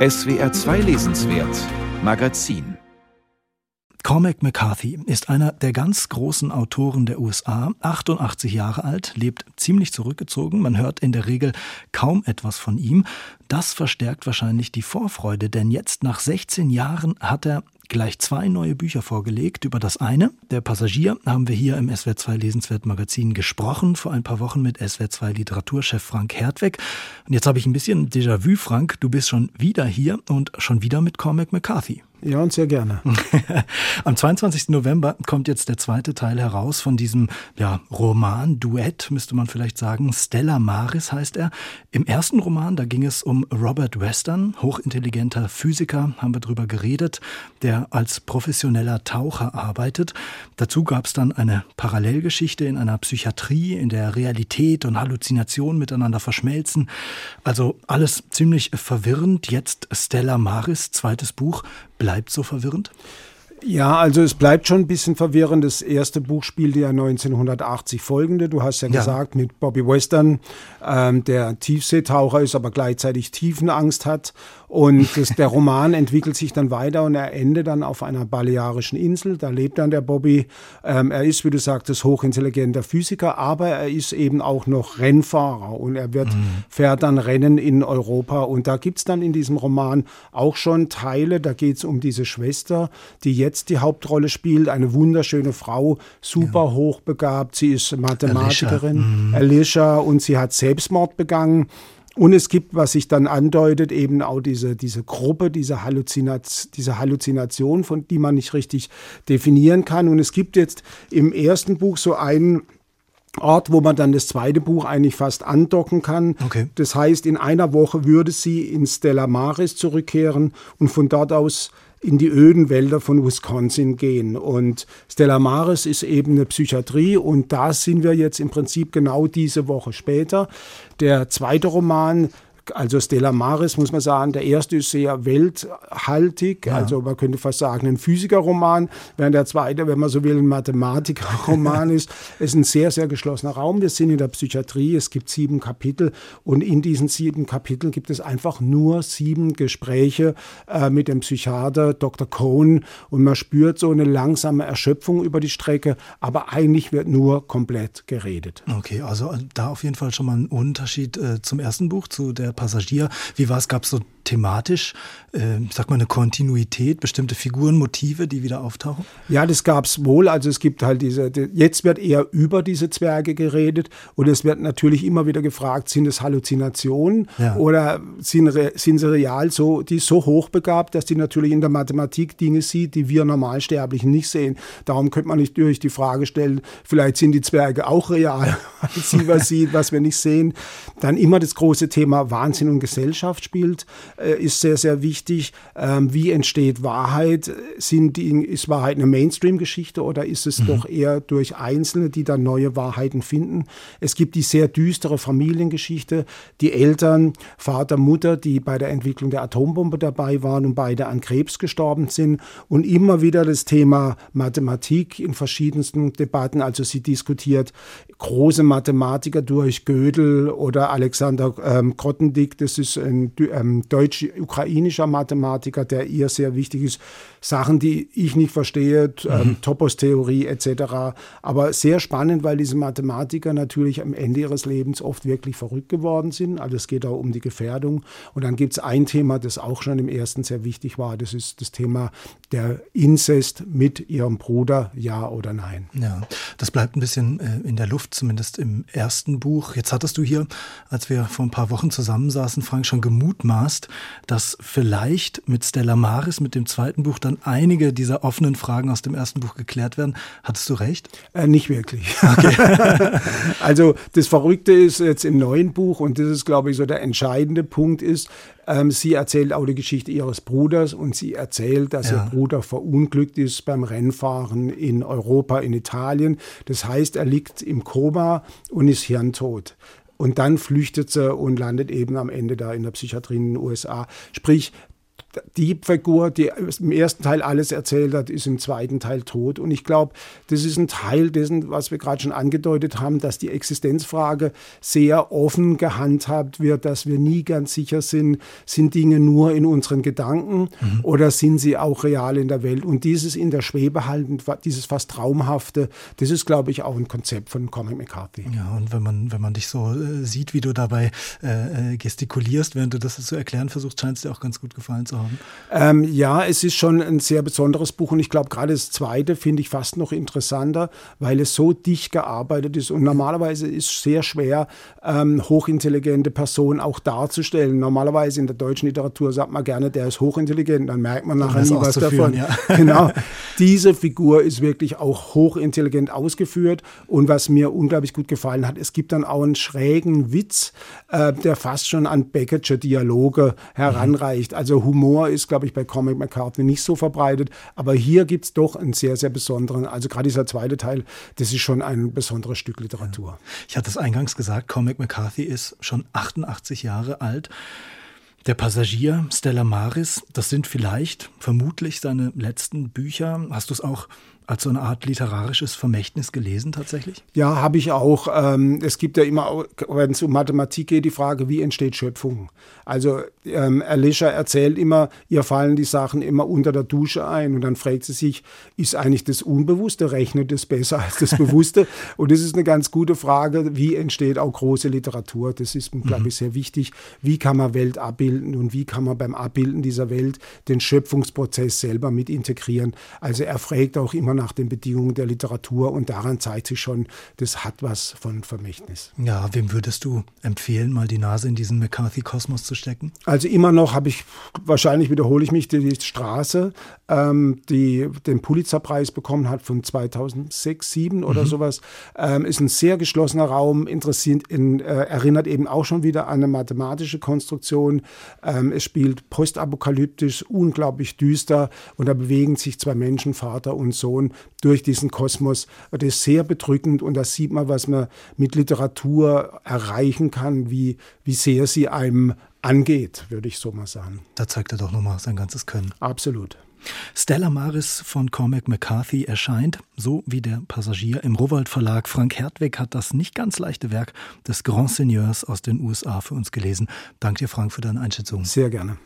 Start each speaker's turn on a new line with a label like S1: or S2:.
S1: SWR 2 Lesenswert Magazin.
S2: Cormac McCarthy ist einer der ganz großen Autoren der USA, 88 Jahre alt, lebt ziemlich zurückgezogen, man hört in der Regel kaum etwas von ihm. Das verstärkt wahrscheinlich die Vorfreude, denn jetzt nach 16 Jahren hat er gleich zwei neue Bücher vorgelegt. Über das eine, der Passagier, haben wir hier im SWR2 Lesenswert Magazin gesprochen, vor ein paar Wochen mit SWR2 Literaturchef Frank Hertweg. Und jetzt habe ich ein bisschen Déjà-vu, Frank. Du bist schon wieder hier und schon wieder mit Cormac McCarthy.
S3: Ja, und sehr gerne.
S2: Am 22. November kommt jetzt der zweite Teil heraus von diesem ja, Roman, Duett, müsste man vielleicht sagen. Stella Maris heißt er. Im ersten Roman, da ging es um Robert Western, hochintelligenter Physiker, haben wir drüber geredet, der als professioneller Taucher arbeitet. Dazu gab es dann eine Parallelgeschichte in einer Psychiatrie, in der Realität und Halluzination miteinander verschmelzen. Also alles ziemlich verwirrend. Jetzt Stella Maris, zweites Buch bleibt so verwirrend?
S3: Ja, also es bleibt schon ein bisschen verwirrend. Das erste Buch spielte ja 1980 folgende. Du hast ja, ja. gesagt, mit Bobby Western, ähm, der Tiefseetaucher ist, aber gleichzeitig Tiefenangst hat und das, der Roman entwickelt sich dann weiter und er endet dann auf einer balearischen Insel. Da lebt dann der Bobby. Ähm, er ist, wie du sagtest, hochintelligenter Physiker, aber er ist eben auch noch Rennfahrer und er wird, mhm. fährt dann Rennen in Europa. Und da gibt's dann in diesem Roman auch schon Teile, da geht's um diese Schwester, die jetzt die Hauptrolle spielt, eine wunderschöne Frau, super ja. hochbegabt. Sie ist Mathematikerin, Alicia. Mhm. Alicia, und sie hat Selbstmord begangen. Und es gibt, was sich dann andeutet, eben auch diese, diese Gruppe, diese, Halluzinat diese Halluzination, von die man nicht richtig definieren kann. Und es gibt jetzt im ersten Buch so einen Ort, wo man dann das zweite Buch eigentlich fast andocken kann. Okay. Das heißt, in einer Woche würde sie in Stella Maris zurückkehren und von dort aus in die öden Wälder von Wisconsin gehen. Und Stella Maris ist eben eine Psychiatrie und da sind wir jetzt im Prinzip genau diese Woche später. Der zweite Roman also Stella Maris, muss man sagen, der erste ist sehr welthaltig, ja. also man könnte fast sagen ein Physikerroman, während der zweite, wenn man so will, ein Mathematikerroman ist. Es ist ein sehr, sehr geschlossener Raum. Wir sind in der Psychiatrie, es gibt sieben Kapitel und in diesen sieben Kapiteln gibt es einfach nur sieben Gespräche äh, mit dem Psychiater Dr. Cohn und man spürt so eine langsame Erschöpfung über die Strecke, aber eigentlich wird nur komplett geredet.
S2: Okay, also da auf jeden Fall schon mal ein Unterschied äh, zum ersten Buch, zu der Passagier. Wie war es? Gab es so thematisch, äh, sag mal, eine Kontinuität, bestimmte Figuren, Motive, die wieder auftauchen?
S3: Ja, das gab es wohl. Also es gibt halt diese, jetzt wird eher über diese Zwerge geredet und es wird natürlich immer wieder gefragt, sind es Halluzinationen ja. oder sind, sind sie real so, die so hochbegabt, dass die natürlich in der Mathematik Dinge sieht, die wir Normalsterblichen nicht sehen. Darum könnte man nicht durch die Frage stellen, vielleicht sind die Zwerge auch real, weil sie was sieht, was wir nicht sehen. Dann immer das große Thema Wahnsinn und Gesellschaft spielt. Äh, ist sehr, sehr wichtig. Ähm, wie entsteht Wahrheit? Sind die, ist Wahrheit eine Mainstream-Geschichte oder ist es mhm. doch eher durch Einzelne, die dann neue Wahrheiten finden? Es gibt die sehr düstere Familiengeschichte. Die Eltern, Vater, Mutter, die bei der Entwicklung der Atombombe dabei waren und beide an Krebs gestorben sind. Und immer wieder das Thema Mathematik in verschiedensten Debatten. Also sie diskutiert große Mathematiker durch Gödel oder Alexander ähm, Grothendieck. Das ist ein ähm, deutsch-ukrainischer Mathematiker, der ihr sehr wichtig ist. Sachen, die ich nicht verstehe, ähm, mhm. Topos-Theorie etc. Aber sehr spannend, weil diese Mathematiker natürlich am Ende ihres Lebens oft wirklich verrückt geworden sind. Also es geht auch um die Gefährdung. Und dann gibt es ein Thema, das auch schon im ersten sehr wichtig war. Das ist das Thema der Inzest mit ihrem Bruder, ja oder nein.
S2: Ja, das bleibt ein bisschen äh, in der Luft, zumindest im ersten Buch. Jetzt hattest du hier, als wir vor ein paar Wochen zusammensaßen, Frank, schon gemutmaßt, dass vielleicht mit Stella Maris, mit dem zweiten Buch, dann einige dieser offenen Fragen aus dem ersten Buch geklärt werden. Hattest du recht?
S3: Äh, nicht wirklich. Okay. also das Verrückte ist jetzt im neuen Buch, und das ist, glaube ich, so der entscheidende Punkt ist, ähm, sie erzählt auch die Geschichte ihres Bruders und sie erzählt, dass ja. ihr Bruder verunglückt ist beim Rennfahren in Europa, in Italien. Das heißt, er liegt im Koma und ist hirntot. Und dann flüchtet sie und landet eben am Ende da in der Psychiatrie in den USA. Sprich, die Figur, die im ersten Teil alles erzählt hat, ist im zweiten Teil tot. Und ich glaube, das ist ein Teil dessen, was wir gerade schon angedeutet haben, dass die Existenzfrage sehr offen gehandhabt wird, dass wir nie ganz sicher sind, sind Dinge nur in unseren Gedanken mhm. oder sind sie auch real in der Welt. Und dieses in der Schwebe halten, dieses fast Traumhafte, das ist, glaube ich, auch ein Konzept von Comic McCarthy.
S2: Ja, und wenn man, wenn man dich so äh, sieht, wie du dabei äh, äh gestikulierst, während du das zu erklären versuchst, scheint es dir auch ganz gut gefallen zu haben.
S3: Ähm, ja, es ist schon ein sehr besonderes Buch und ich glaube, gerade das zweite finde ich fast noch interessanter, weil es so dicht gearbeitet ist und normalerweise ist es sehr schwer, ähm, hochintelligente Personen auch darzustellen. Normalerweise in der deutschen Literatur sagt man gerne, der ist hochintelligent, dann merkt man nachher nie was davon. Ja. Genau. Diese Figur ist wirklich auch hochintelligent ausgeführt und was mir unglaublich gut gefallen hat, es gibt dann auch einen schrägen Witz, äh, der fast schon an Beckersche Dialoge heranreicht. Also Humor ist, glaube ich, bei Comic McCarthy nicht so verbreitet. Aber hier gibt es doch einen sehr, sehr besonderen, also gerade dieser zweite Teil, das ist schon ein besonderes Stück Literatur. Ja.
S2: Ich hatte es eingangs gesagt, Comic McCarthy ist schon 88 Jahre alt. Der Passagier, Stella Maris, das sind vielleicht, vermutlich seine letzten Bücher. Hast du es auch als so eine Art literarisches Vermächtnis gelesen tatsächlich?
S3: Ja, habe ich auch. Ähm, es gibt ja immer, wenn es um Mathematik geht, die Frage, wie entsteht Schöpfung? Also ähm, Alicia erzählt immer, ihr fallen die Sachen immer unter der Dusche ein und dann fragt sie sich, ist eigentlich das Unbewusste, rechnet es besser als das Bewusste? und das ist eine ganz gute Frage, wie entsteht auch große Literatur? Das ist, glaube ich, sehr wichtig. Wie kann man Welt abbilden und wie kann man beim Abbilden dieser Welt den Schöpfungsprozess selber mit integrieren? Also er fragt auch immer nach den Bedingungen der Literatur und daran zeigt sich schon, das hat was von Vermächtnis.
S2: Ja, wem würdest du empfehlen, mal die Nase in diesen McCarthy-Kosmos zu stecken?
S3: Also immer noch habe ich, wahrscheinlich wiederhole ich mich, die, Straße, ähm, die den Pulitzerpreis bekommen hat von 2006, 2007 oder mhm. sowas, ähm, ist ein sehr geschlossener Raum, interessiert, in, äh, erinnert eben auch schon wieder an eine mathematische Konstruktion. Ähm, es spielt postapokalyptisch, unglaublich düster und da bewegen sich zwei Menschen, Vater und Sohn, durch diesen Kosmos. Das ist sehr bedrückend und da sieht man, was man mit Literatur erreichen kann, wie, wie sehr sie einem angeht, würde ich so mal sagen.
S2: Da zeigt er doch nochmal sein ganzes Können.
S3: Absolut.
S2: Stella Maris von Cormac McCarthy erscheint, so wie der Passagier im Rowald Verlag. Frank Hertwig hat das nicht ganz leichte Werk des Grand Seigneurs aus den USA für uns gelesen. Danke dir, Frank, für deine Einschätzung.
S3: Sehr gerne.